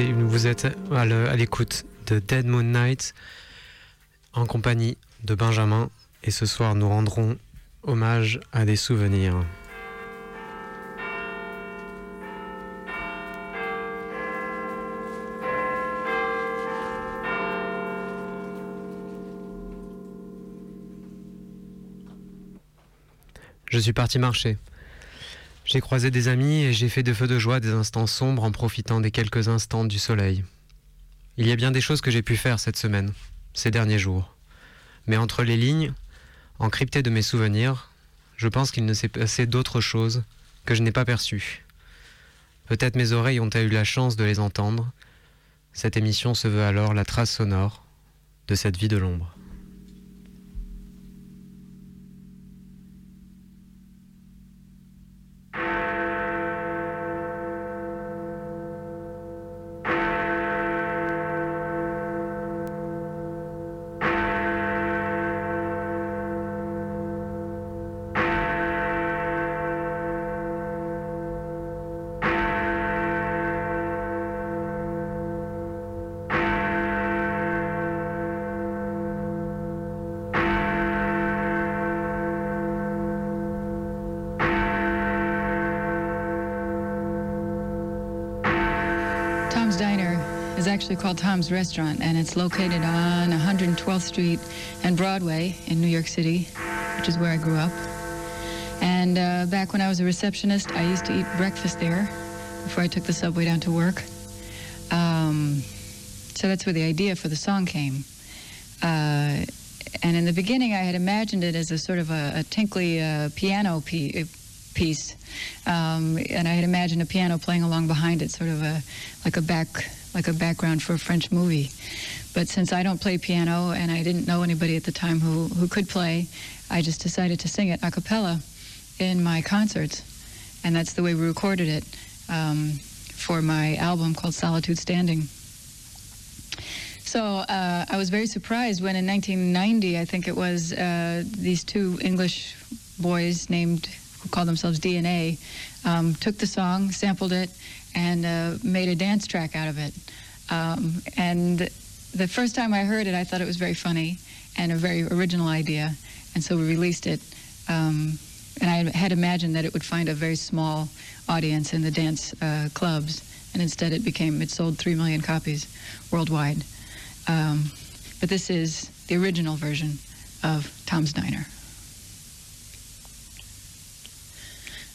Et vous êtes à l'écoute de Dead Moon Night en compagnie de Benjamin. Et ce soir, nous rendrons hommage à des souvenirs. Je suis parti marcher. J'ai croisé des amis et j'ai fait de feu de joie des instants sombres en profitant des quelques instants du soleil. Il y a bien des choses que j'ai pu faire cette semaine, ces derniers jours. Mais entre les lignes, encryptées de mes souvenirs, je pense qu'il ne s'est passé d'autres choses que je n'ai pas perçues. Peut-être mes oreilles ont-elles eu la chance de les entendre. Cette émission se veut alors la trace sonore de cette vie de l'ombre. Called Tom's Restaurant, and it's located on 112th Street and Broadway in New York City, which is where I grew up. And uh, back when I was a receptionist, I used to eat breakfast there before I took the subway down to work. Um, so that's where the idea for the song came. Uh, and in the beginning, I had imagined it as a sort of a, a tinkly uh, piano piece, um, and I had imagined a piano playing along behind it, sort of a like a back like a background for a French movie. But since I don't play piano and I didn't know anybody at the time who, who could play, I just decided to sing it a cappella in my concerts. And that's the way we recorded it um, for my album called Solitude Standing. So uh, I was very surprised when in 1990, I think it was, uh, these two English boys named, who called themselves DNA, um, took the song, sampled it, and uh, made a dance track out of it. Um, and the first time I heard it, I thought it was very funny and a very original idea. And so we released it. Um, and I had imagined that it would find a very small audience in the dance uh, clubs. And instead, it became, it sold 3 million copies worldwide. Um, but this is the original version of Tom's Diner.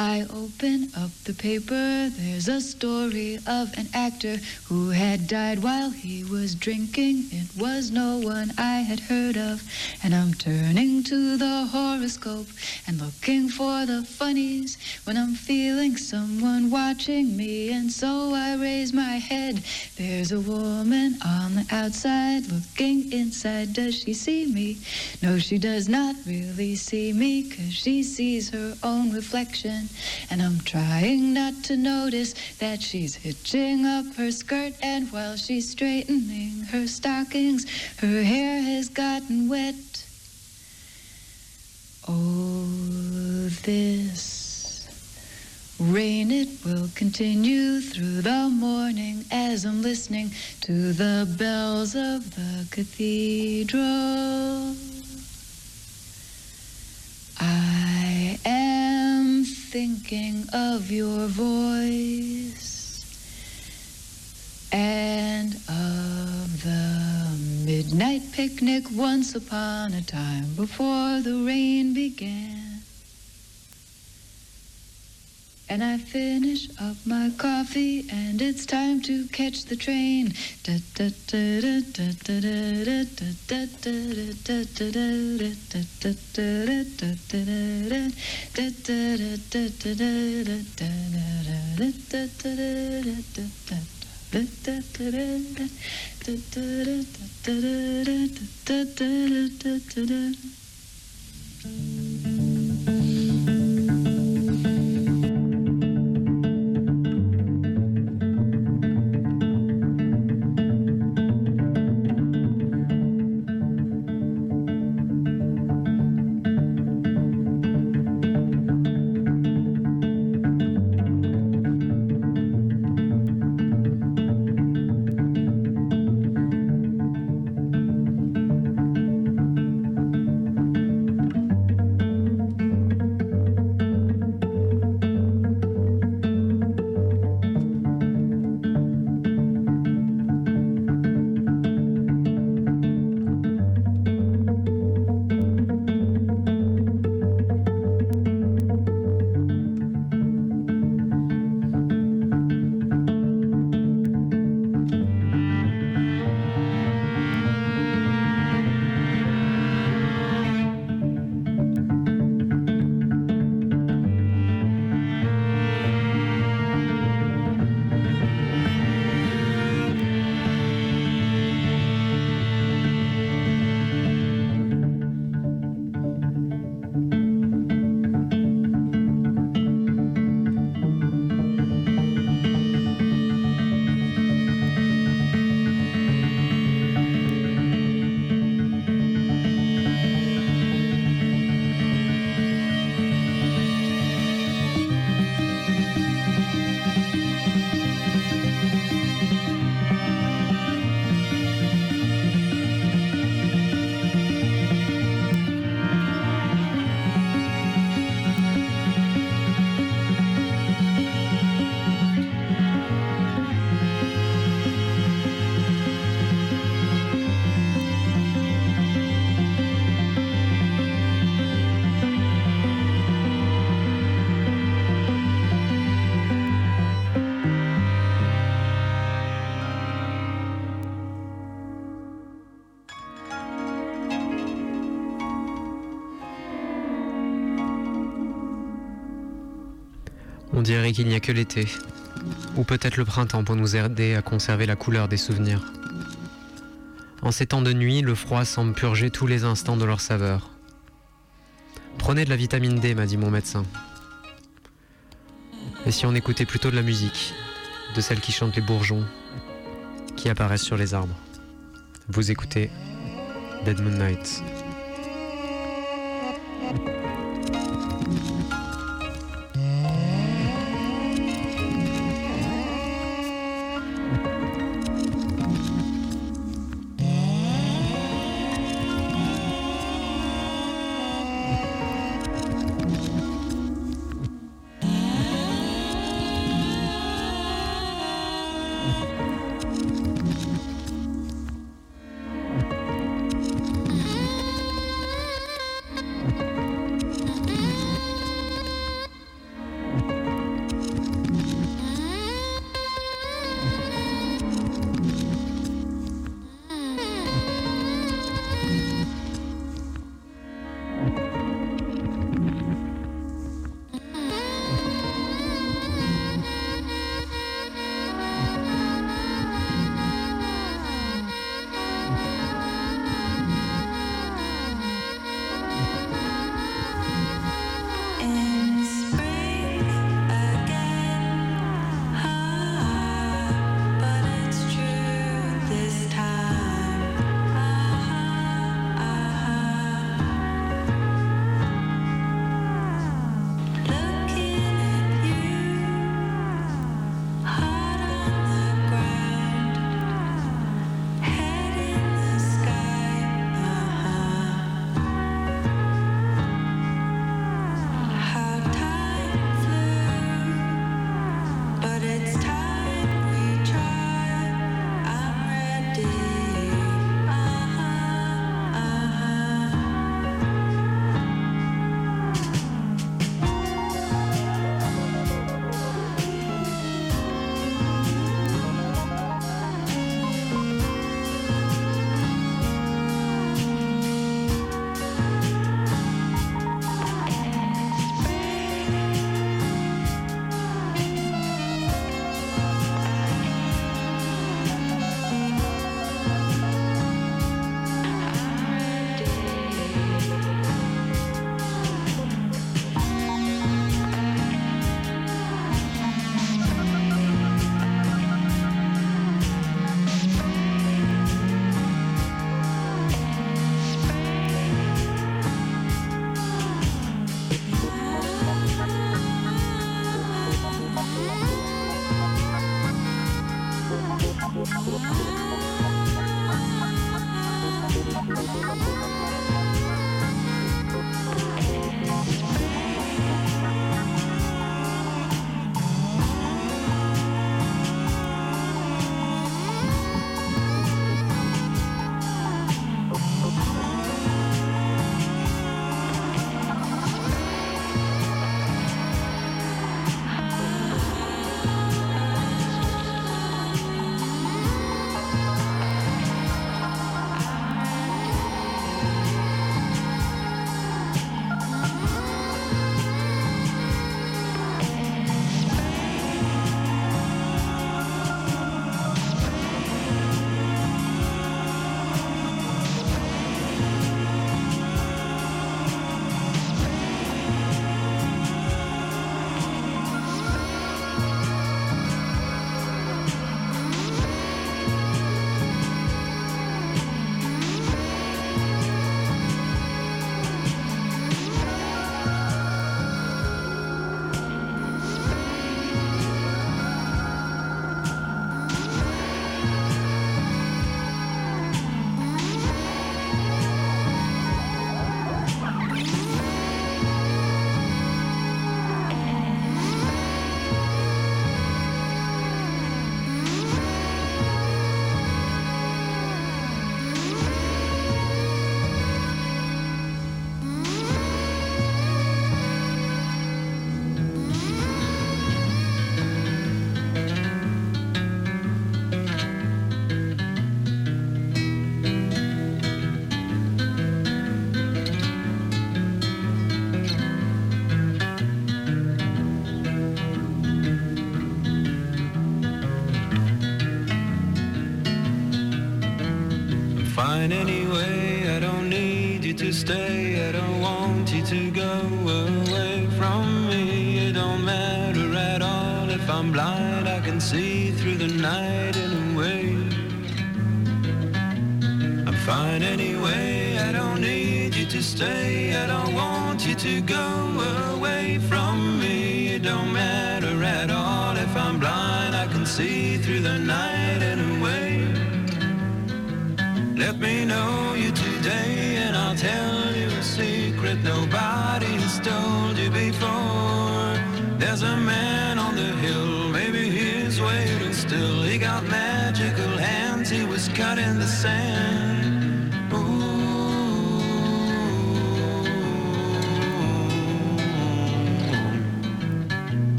I open up the paper. There's a story of an actor who had died while he was drinking. It was no one I had heard of. And I'm turning to the horoscope and looking for the funnies when I'm feeling someone watching me. And so I raise my head. There's a woman on the outside looking inside. Does she see me? No, she does not really see me because she sees her own reflection. And I'm trying not to notice that she's hitching up her skirt. And while she's straightening her stockings, her hair has gotten wet. Oh, this rain, it will continue through the morning as I'm listening to the bells of the cathedral. I am thinking of your voice and of the midnight picnic once upon a time before the rain began. And I finish up my coffee, and it's time to catch the train. Dirait qu'il n'y a que l'été, ou peut-être le printemps pour nous aider à conserver la couleur des souvenirs. En ces temps de nuit, le froid semble purger tous les instants de leur saveur. Prenez de la vitamine D, m'a dit mon médecin. Et si on écoutait plutôt de la musique, de celle qui chante les bourgeons, qui apparaissent sur les arbres Vous écoutez Dead Moon Night.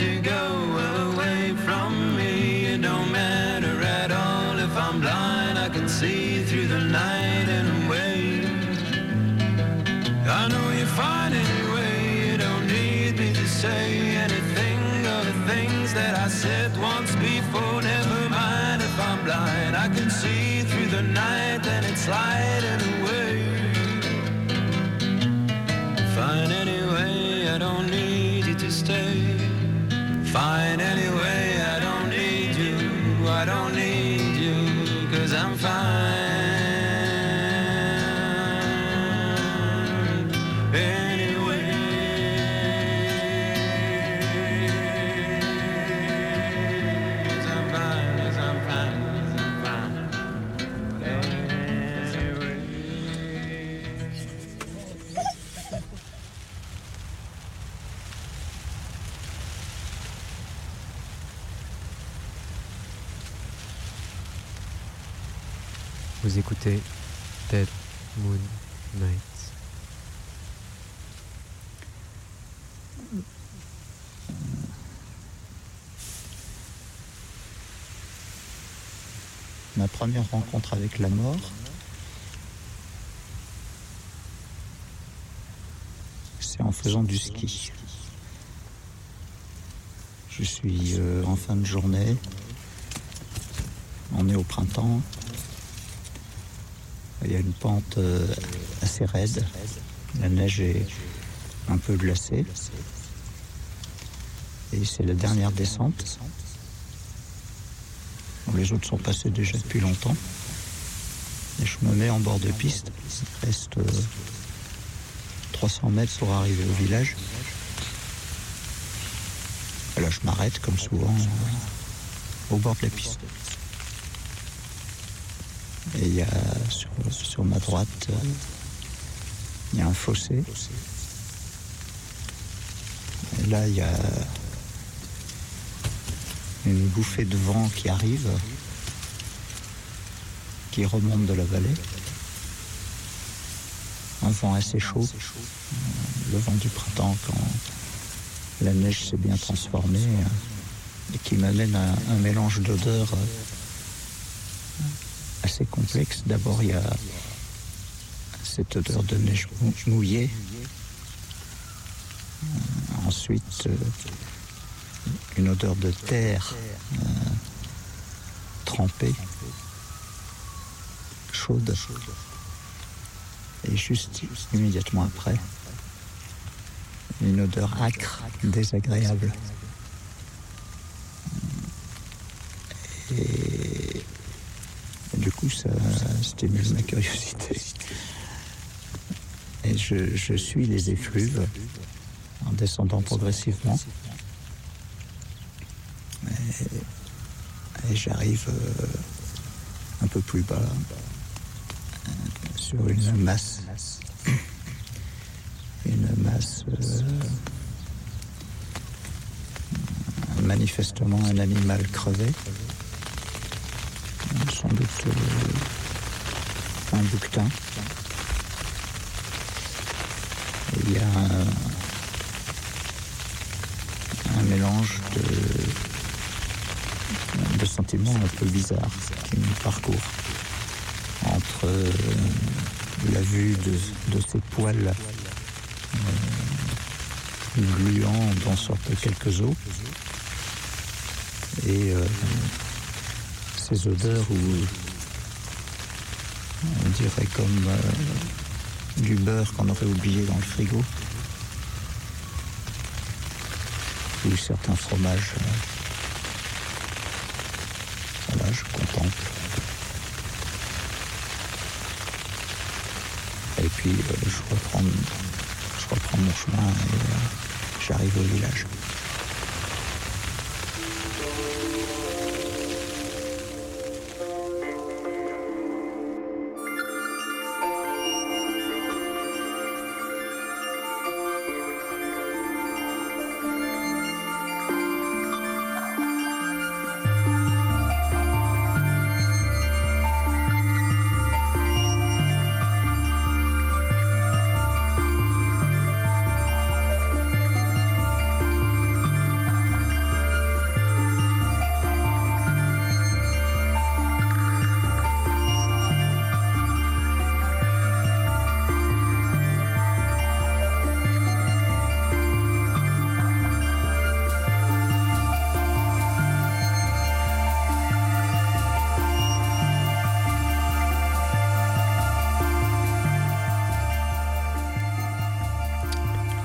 To go première rencontre avec la mort, c'est en faisant du ski. Je suis euh, en fin de journée, on est au printemps, il y a une pente euh, assez raide, la neige est un peu glacée, et c'est la dernière descente. Les autres sont passés déjà depuis longtemps. Et je me mets en bord de piste. Il reste euh, 300 mètres pour arriver au village. Là, je m'arrête comme souvent euh, au bord de la piste. Et il y a sur, sur ma droite, euh, il y a un fossé. Et là, il y a une bouffée de vent qui arrive, qui remonte de la vallée. Un vent assez chaud, le vent du printemps quand la neige s'est bien transformée et qui m'amène à un mélange d'odeurs assez complexe. D'abord, il y a cette odeur de neige mou- mouillée. Ensuite, une odeur de terre euh, trempée, chaude. Et juste immédiatement après, une odeur acre, désagréable. Et, du coup, ça stimule ma curiosité. Et je suis les effluves en descendant progressivement. Et, j'arrive euh, un peu plus bas sur une masse. Une masse euh, manifestement un animal crevé. Sans doute euh, un bouquetin. Et Il y a un, mélange de, de sentiments un peu bizarres qui me parcourent. Entre euh, la vue de, de ces poils euh, gluants dont sortent quelques os et euh, ces odeurs où on dirait comme du beurre qu'on aurait oublié dans le frigo ou certains fromages. euh, voilà, je contemple. Et puis euh, je reprends, je reprends mon chemin et euh, j'arrive au village.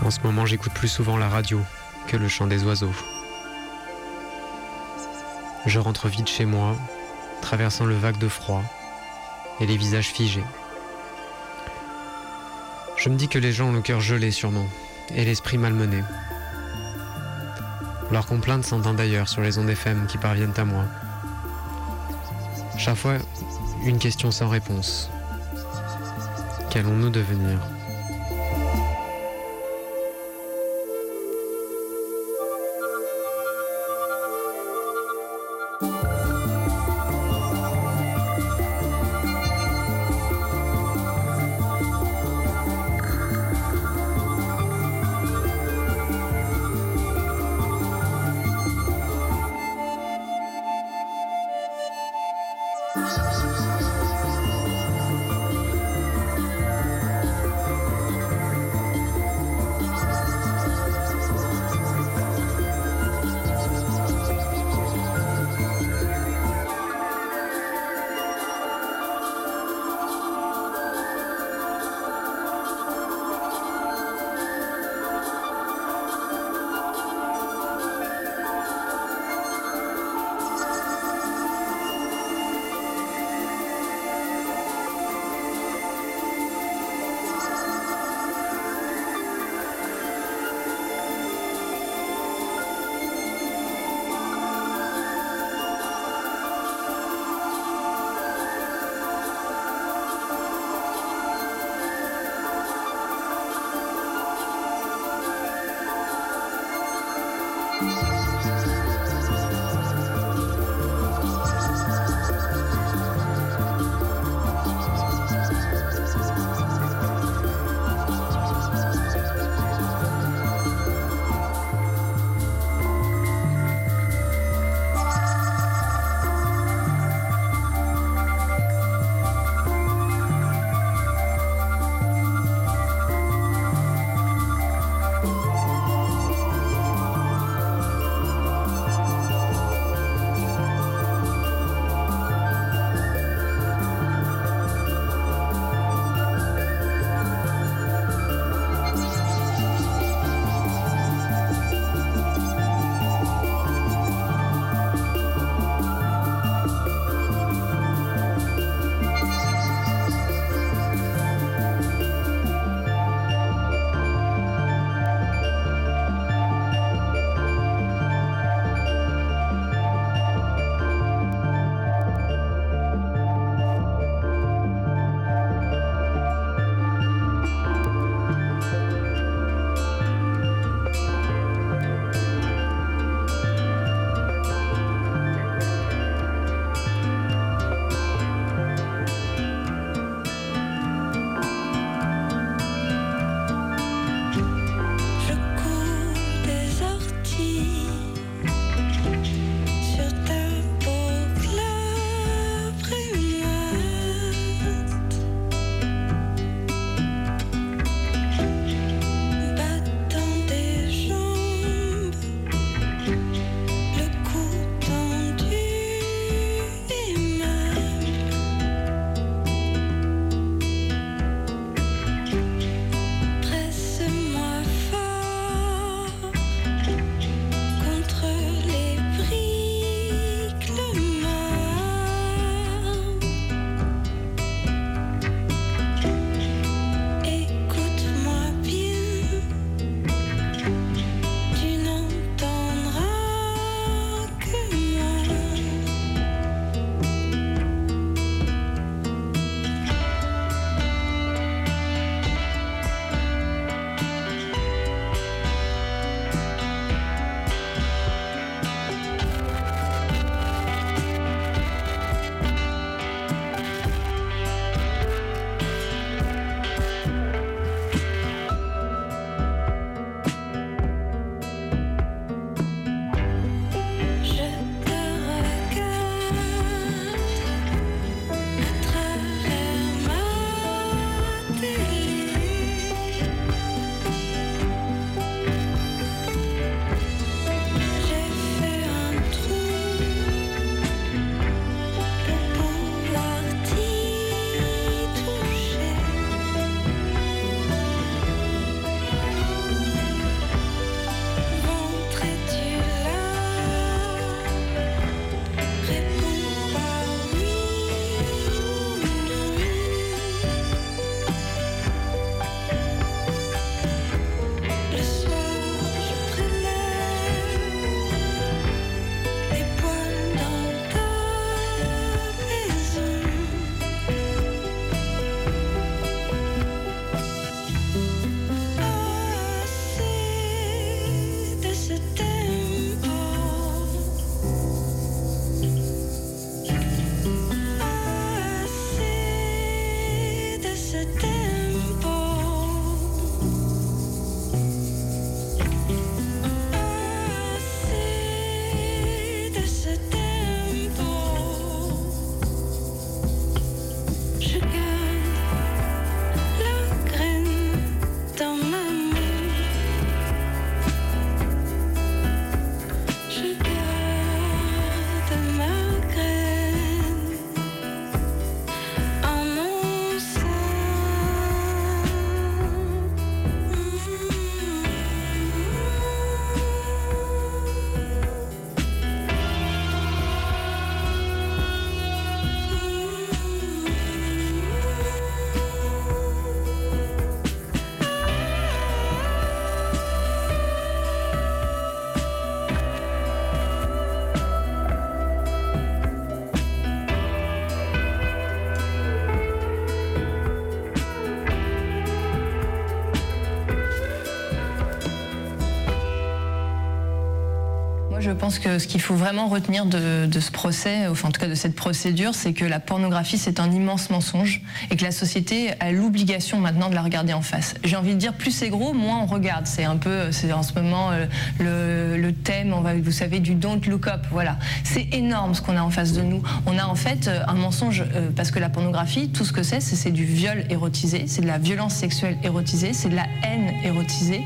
En ce moment, j'écoute plus souvent la radio que le chant des oiseaux. Je rentre vite chez moi, traversant le vague de froid et les visages figés. Je me dis que les gens ont le cœur gelé sûrement et l'esprit malmené. Leurs complaintes s'entend d'ailleurs sur les ondes FM qui parviennent à moi. Chaque fois, une question sans réponse. Qu'allons-nous devenir? Pense que ce qu'il faut vraiment retenir de, ce procès, enfin en tout cas de cette procédure, c'est que la pornographie c'est un immense mensonge et que la société a l'obligation maintenant de la regarder en face. J'ai envie de dire plus c'est gros, moins on regarde. C'est un peu, c'est en ce moment euh, le, thème, vous savez, du don't look up. Voilà, c'est énorme ce qu'on a en face de nous. On a en fait euh, un mensonge euh, parce que la pornographie, tout ce que c'est, c'est du viol érotisé, c'est de la violence sexuelle érotisée, c'est de la haine érotisée.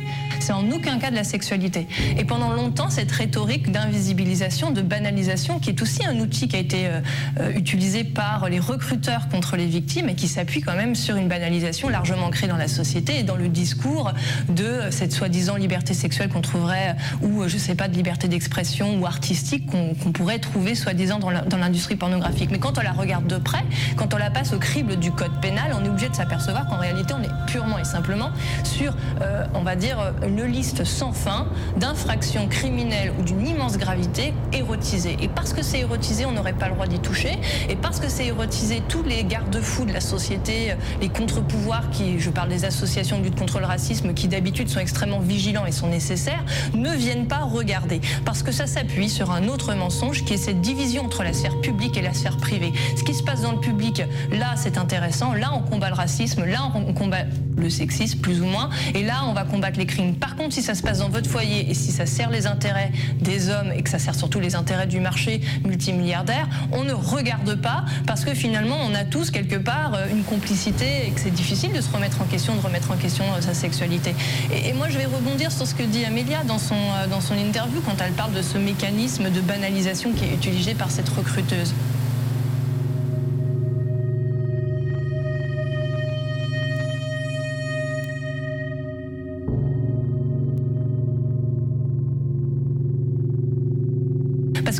C'est en aucun cas de la sexualité. Et pendant longtemps, cette rhétorique d'invisibilisation, de banalisation, qui est aussi un outil qui a été euh, euh, utilisé par les recruteurs contre les victimes et qui s'appuie quand même sur une banalisation largement ancrée dans la société et dans le discours de cette soi-disant liberté sexuelle qu'on trouverait, ou je sais pas, de liberté d'expression ou artistique qu'on pourrait trouver soi-disant dans l'industrie pornographique. Mais quand on la regarde de près, quand on la passe au crible du code pénal, on est obligé de s'apercevoir qu'en réalité, on est purement et simplement sur, euh, on va dire, liste sans fin d'infractions criminelles ou d'une immense gravité érotisées. Et parce que c'est érotisé, on n'aurait pas le droit d'y toucher. Et parce que c'est érotisé, tous les garde-fous de la société, les contre-pouvoirs, qui, je parle des associations de lutte contre le racisme, qui d'habitude sont extrêmement vigilants et sont nécessaires, ne viennent pas regarder. Parce que ça s'appuie sur un autre mensonge qui est cette division entre la sphère publique et la sphère privée. Ce qui se passe dans le public, là, c'est intéressant. Là, on combat le racisme. Là, on combat le sexisme, plus ou moins. Et là, on va combattre les crimes. Par contre, si ça se passe dans votre foyer et si ça sert les intérêts des hommes et que ça sert surtout les intérêts du marché multimilliardaire, on ne regarde pas parce que finalement, on a tous quelque part euh, une complicité et que c'est difficile de se remettre en question, de remettre en question euh, sa sexualité. Et, moi, je vais rebondir sur ce que dit Amélia dans son, euh, dans son interview quand elle parle de ce mécanisme de banalisation qui est utilisé par cette recruteuse.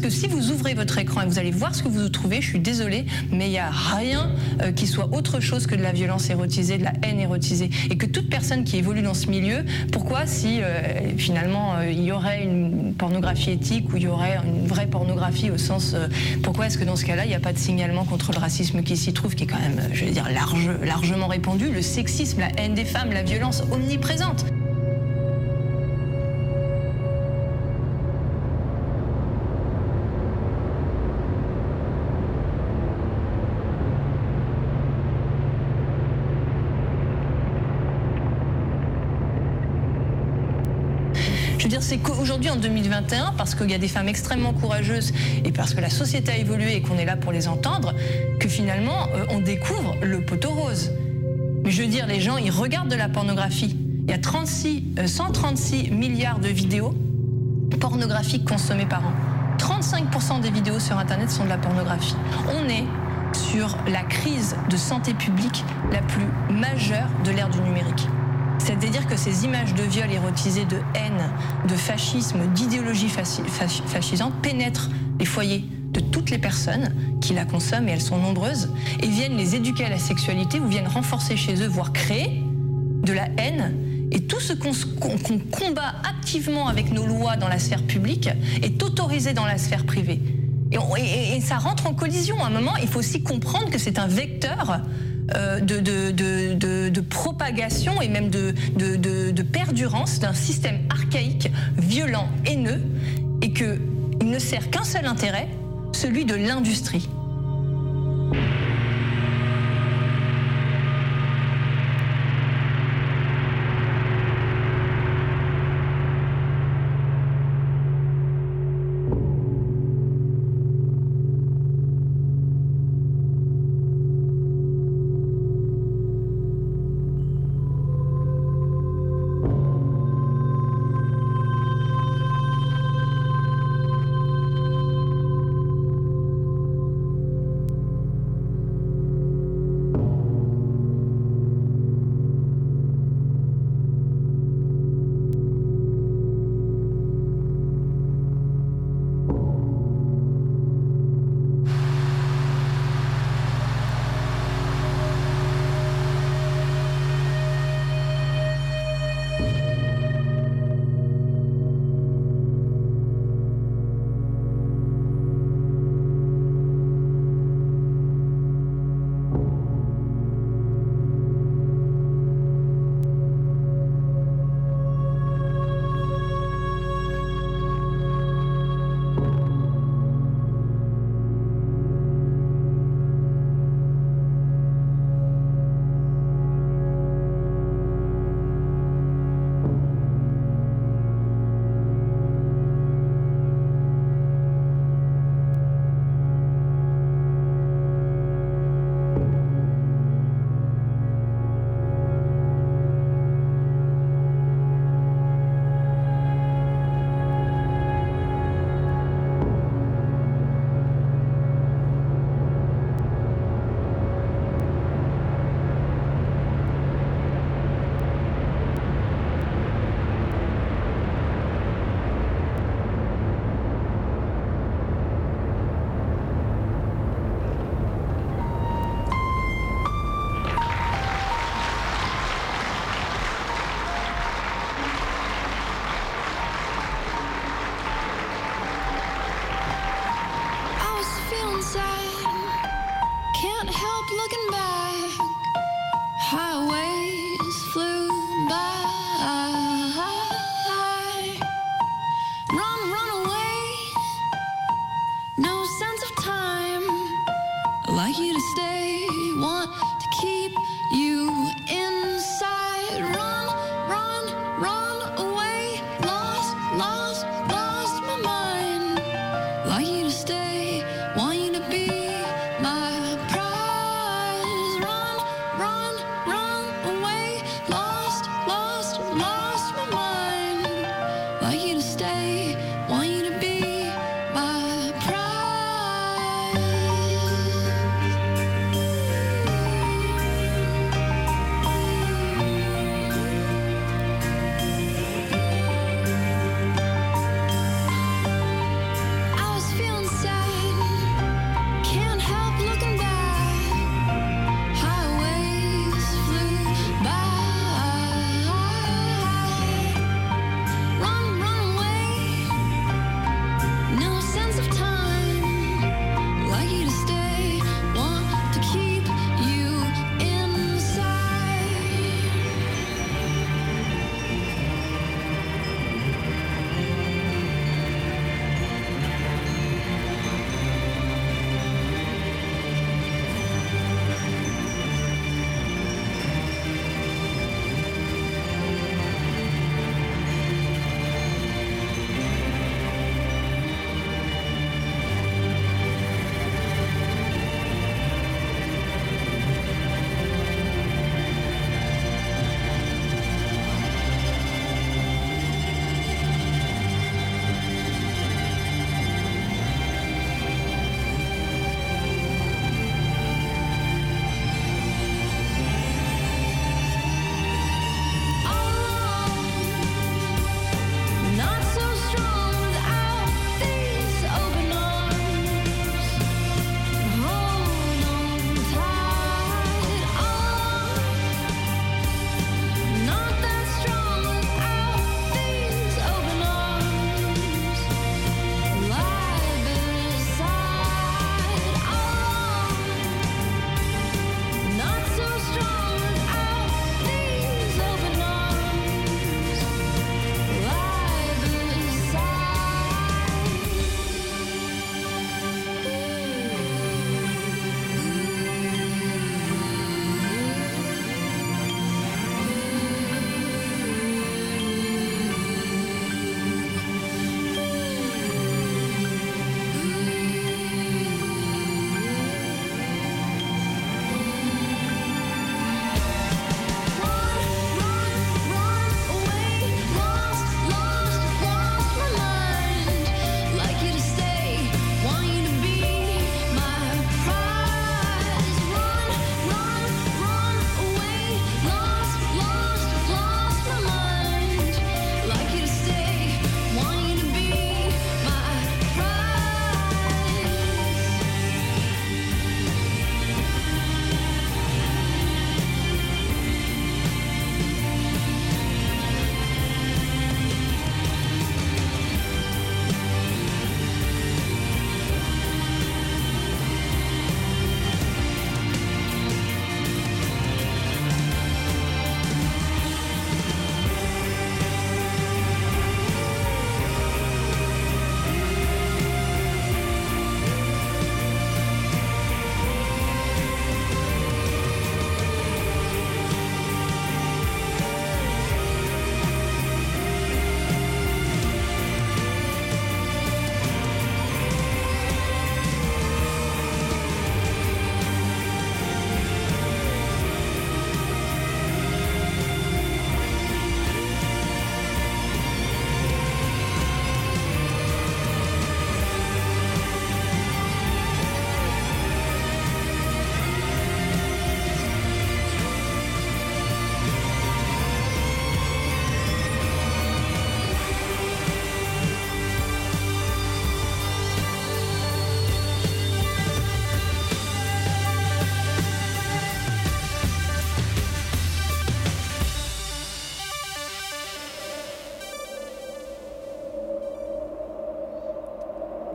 Si vous ouvrez votre écran et vous allez voir ce que vous trouvez, je suis désolée, mais il n'y a rien euh, qui soit autre chose que de la violence érotisée, de la haine érotisée. Et que toute personne qui évolue dans ce milieu, pourquoi si euh, finalement euh, il y aurait une pornographie éthique ou il y aurait une vraie pornographie au sens, pourquoi est-ce que dans ce cas-là, il n'y a pas de signalement contre le racisme qui s'y trouve, qui est quand même, je vais dire, large, largement répandu, le sexisme, la haine des femmes, la violence omniprésente? 2021, parce qu'il y a des femmes extrêmement courageuses et parce que la société a évolué et qu'on est là pour les entendre, que finalement, euh, on découvre le poteau rose. Mais je veux dire, les gens, ils regardent de la pornographie. Il y a 36, 136 euh, milliards de vidéos pornographiques consommées par an. 35% des vidéos sur Internet sont de la pornographie. On est sur la crise de santé publique la plus majeure de l'ère du numérique. C'est-à-dire que ces images de viol érotisées, de haine, de fascisme, d'idéologie fascisante pénètrent les foyers de toutes les personnes qui la consomment, et elles sont nombreuses, et viennent les éduquer à la sexualité ou viennent renforcer chez eux, voire créer de la haine. Et tout ce qu'on combat activement avec nos lois dans la sphère publique est autorisé dans la sphère privée. Et, et ça rentre en collision. À un moment, il faut aussi comprendre que c'est un vecteur euh, de, propagation et même de, de perdurance d'un système archaïque, violent, haineux, et qu'il ne sert qu'un seul intérêt, celui de l'industrie.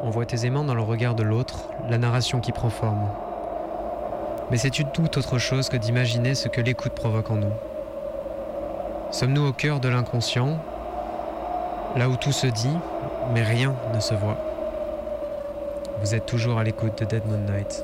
on voit aisément dans le regard de l'autre la narration qui prend forme. Mais c'est une toute autre chose que d'imaginer ce que l'écoute provoque en nous? Sommes-nous au cœur de l'inconscient, là où tout se dit, mais rien ne se voit Vous êtes toujours à l'écoute de Dead Moon Night.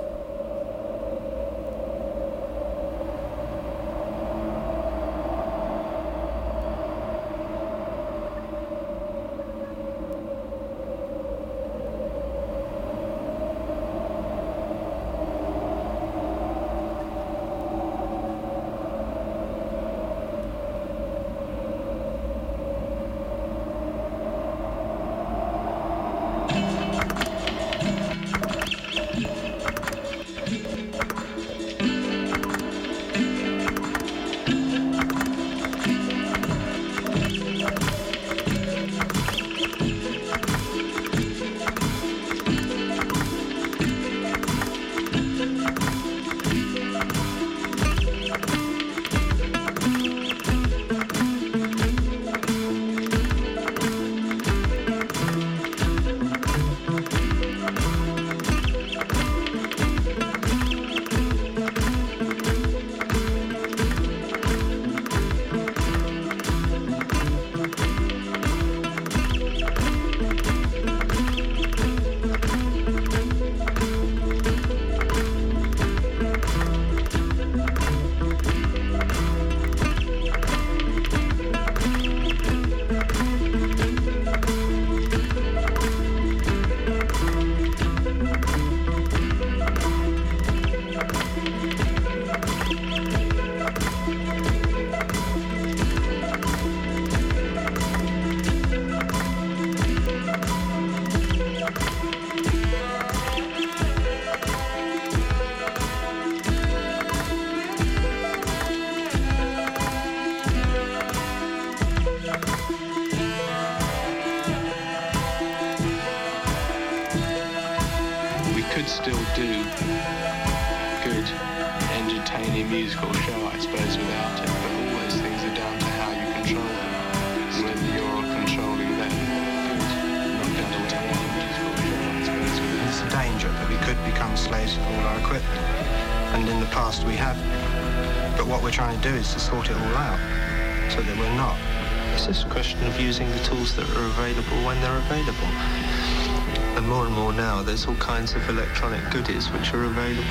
There's all kinds of electronic goodies which are available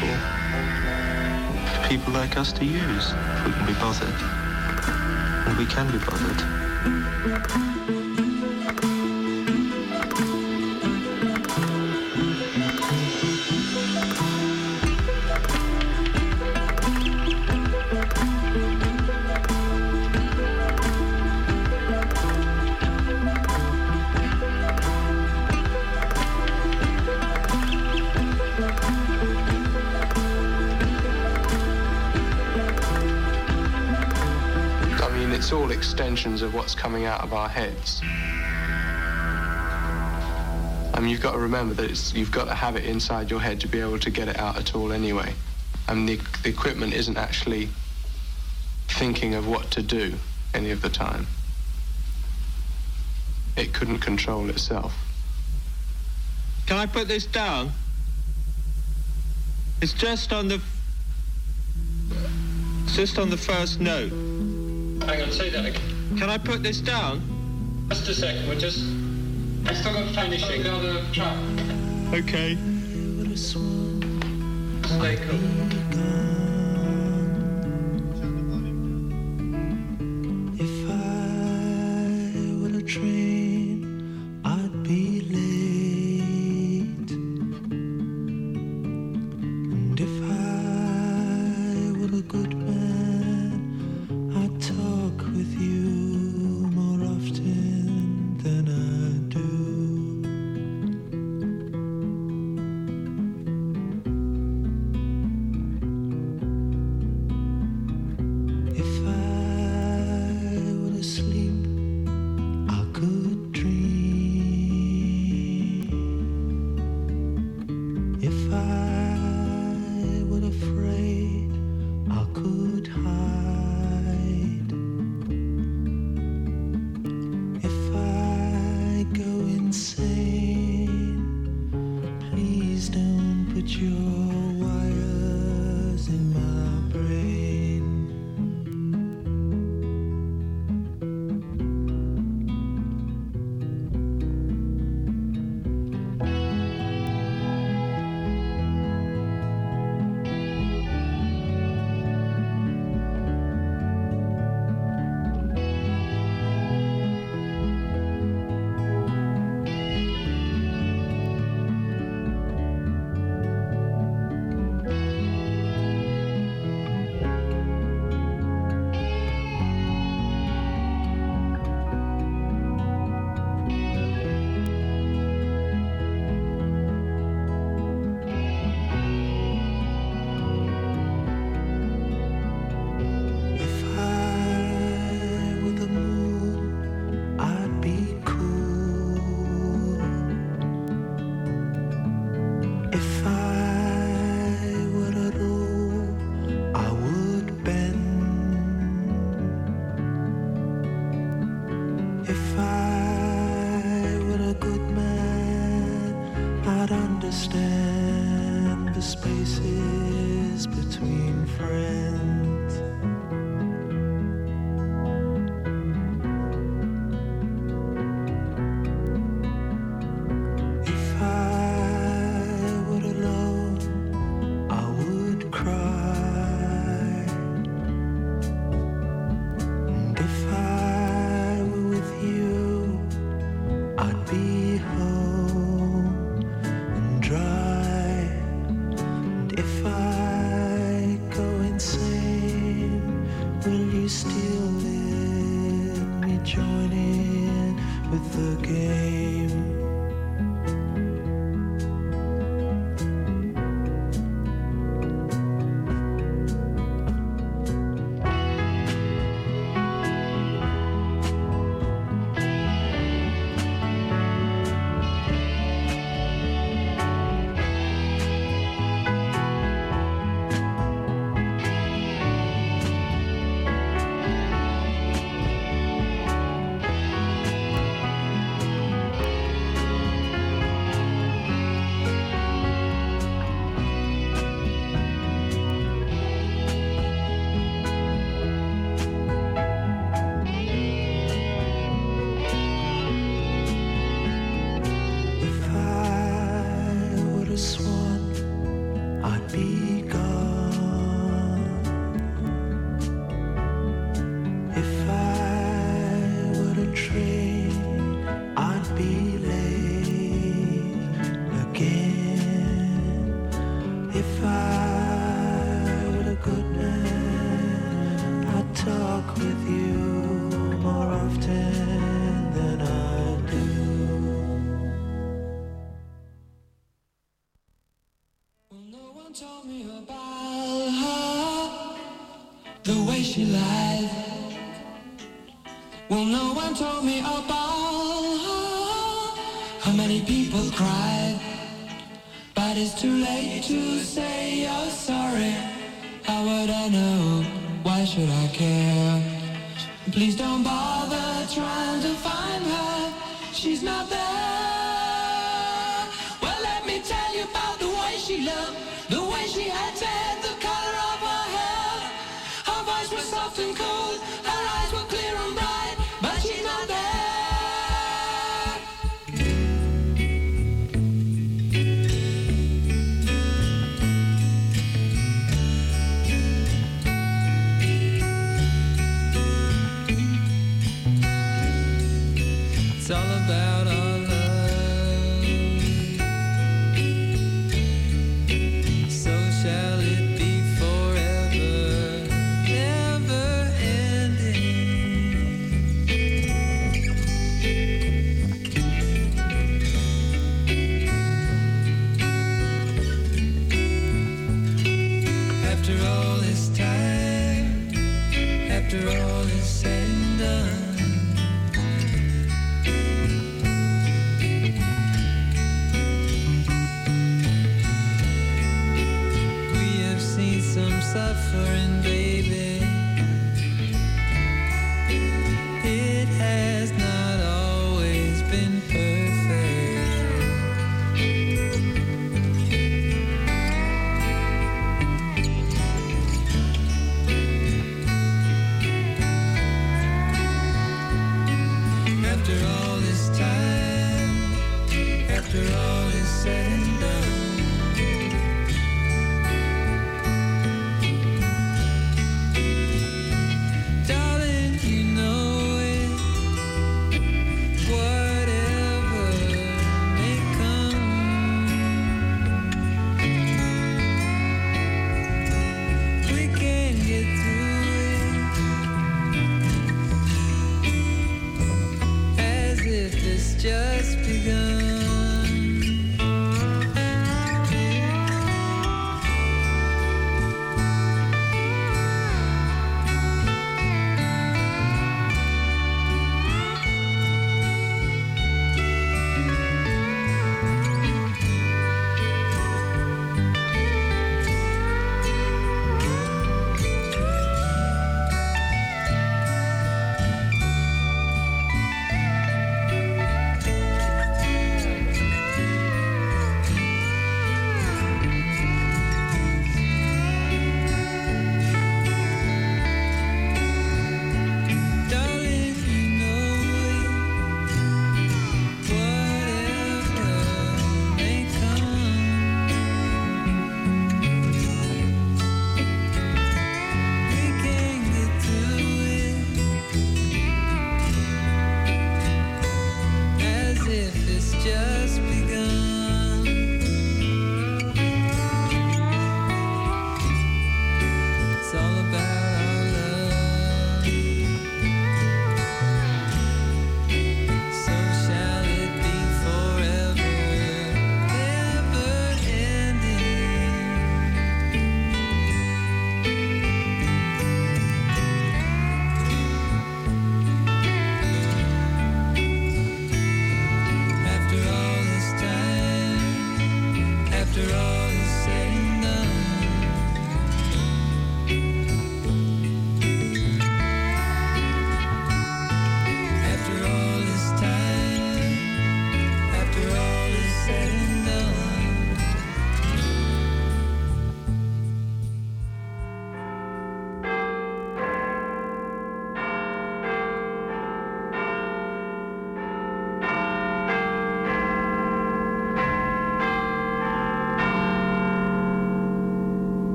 for people like us to use, if we can be bothered. And we can be bothered. All of what's coming out of our heads. I mean, you've got to remember that it's, you've got to have it inside your head to be able to get it out at all anyway. I mean, the, the equipment isn't actually thinking of what to do any of the time. It couldn't control itself. Can I put this down? It's just on the... It's just on the first note. Hang on, say that again. Can I put this down? Just a second, we're just... I still got finishing. the other track. Okay. Stay cool. Told me about how many people cried. But it's too late to say you're sorry. How would I know? Why should I care? Please don't bother trying to find her. She's not there. Begun.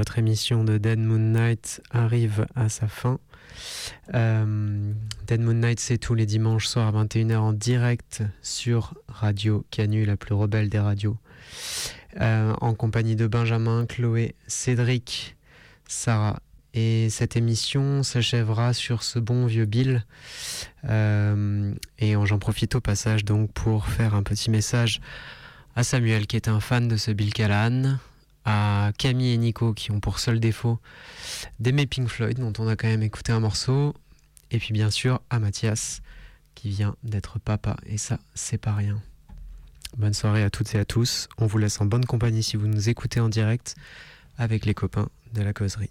Votre émission de Dead Moon Night arrive à sa fin. Euh, Dead Moon Night, c'est tous les dimanches soirs à 21h en direct sur Radio Canu, la plus rebelle des radios. Euh, en compagnie de Benjamin, Chloé, Cédric, Sarah. Et cette émission s'achèvera sur ce bon vieux Bill. Euh, et j'en profite au passage donc pour faire un petit message à Samuel qui est un fan de ce Bill Callahan, à Camille et Nico qui ont pour seul défaut d'aimer Pink Floyd dont on a quand même écouté un morceau, et puis bien sûr à Mathias qui vient d'être papa, et ça c'est pas rien. Bonne soirée à toutes et à tous, on vous laisse en bonne compagnie si vous nous écoutez en direct avec les copains de la causerie.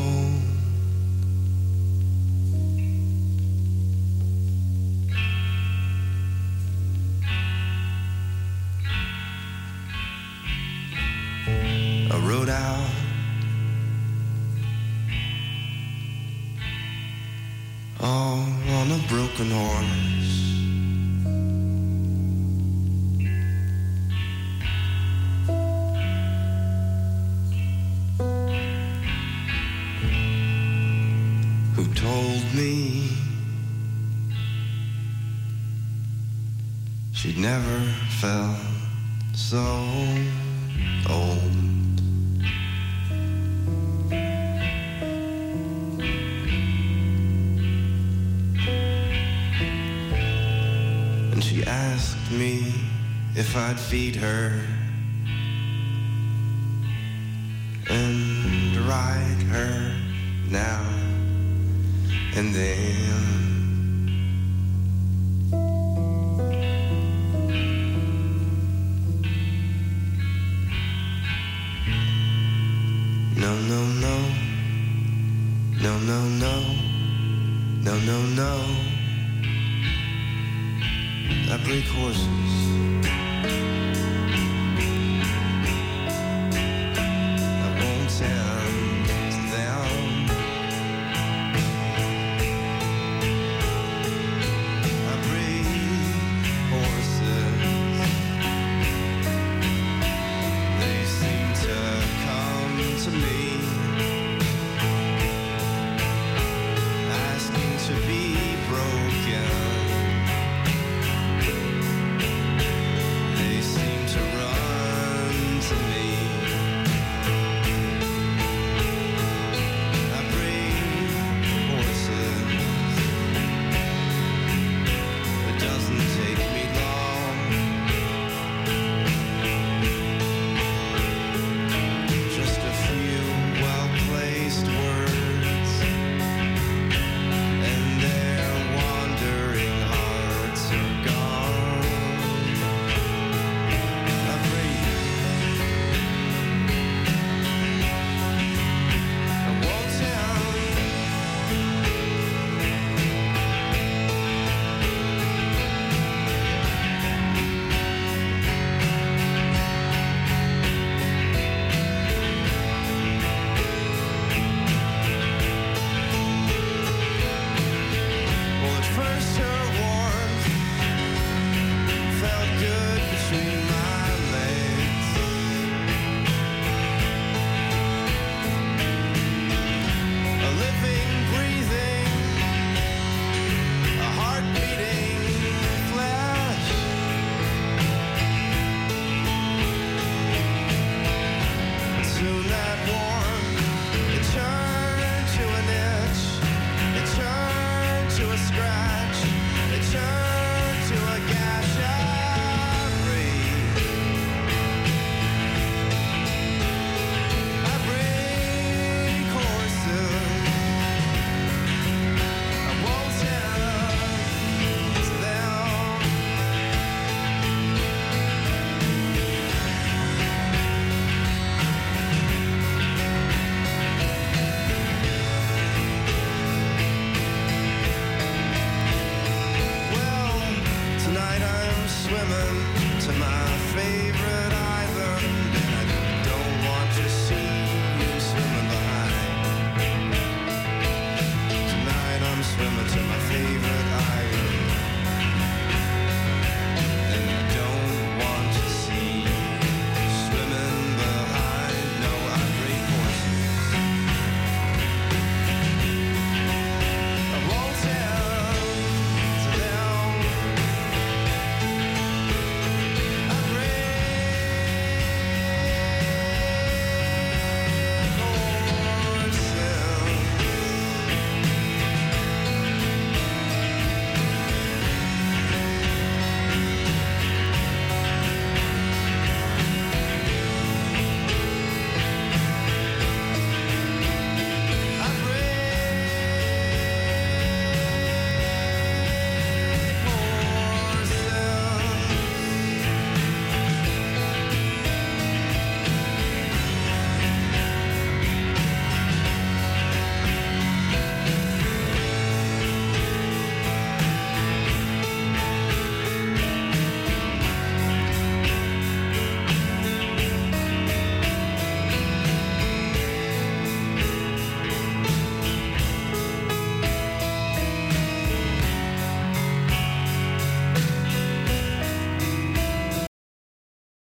out all on a broken horse. Who told me she'd never felt so if I'd feed her